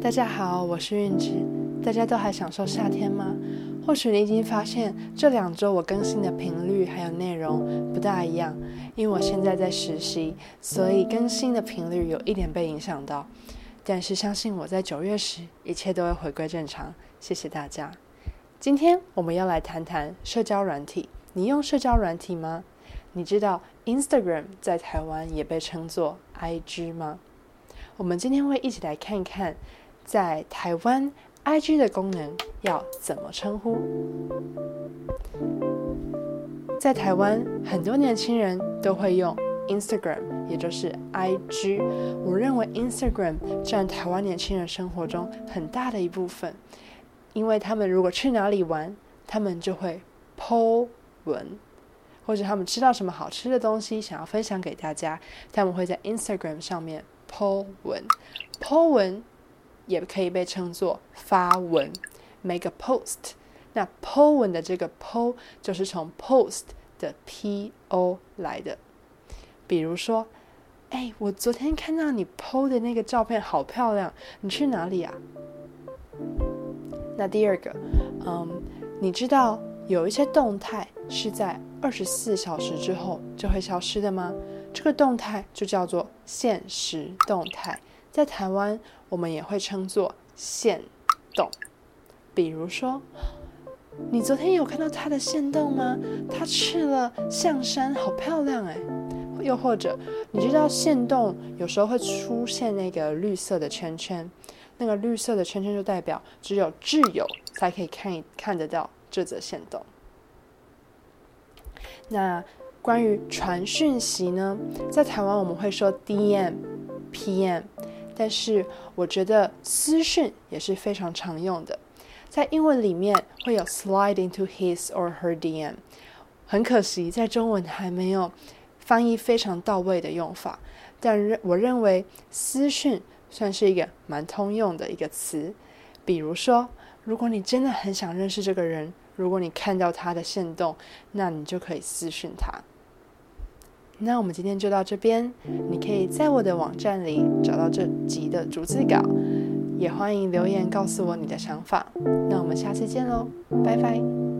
大家好，我是韵之。大家都还享受夏天吗？或许你已经发现这两周我更新的频率还有内容不大一样，因为我现在在实习，所以更新的频率有一点被影响到。但是相信我在九月时，一切都会回归正常。谢谢大家。今天我们要来谈谈社交软体。你用社交软体吗？你知道 Instagram 在台湾也被称作 IG 吗？我们今天会一起来看看，在台湾 IG 的功能要怎么称呼。在台湾，很多年轻人都会用 Instagram，也就是 IG。我认为 Instagram 占台湾年轻人生活中很大的一部分，因为他们如果去哪里玩，他们就会 po 文，或者他们吃到什么好吃的东西想要分享给大家，他们会在 Instagram 上面 po 文。po 文也可以被称作发文，make a post。那 po 文的这个 po 就是从 post 的 po 来的。比如说，哎，我昨天看到你 po 的那个照片好漂亮，你去哪里啊？那第二个，嗯，你知道有一些动态是在二十四小时之后就会消失的吗？这个动态就叫做限时动态，在台湾我们也会称作限动。比如说，你昨天有看到他的限动吗？他去了象山，好漂亮哎。又或者，你知道限动有时候会出现那个绿色的圈圈，那个绿色的圈圈就代表只有挚友才可以看一看得到这则限动。那关于传讯息呢，在台湾我们会说 DM、PM，但是我觉得私讯也是非常常用的，在英文里面会有 slide into his or her DM，很可惜在中文还没有。翻译非常到位的用法，但认我认为私讯算是一个蛮通用的一个词。比如说，如果你真的很想认识这个人，如果你看到他的限动，那你就可以私讯他。那我们今天就到这边，你可以在我的网站里找到这集的逐字稿，也欢迎留言告诉我你的想法。那我们下次见喽，拜拜。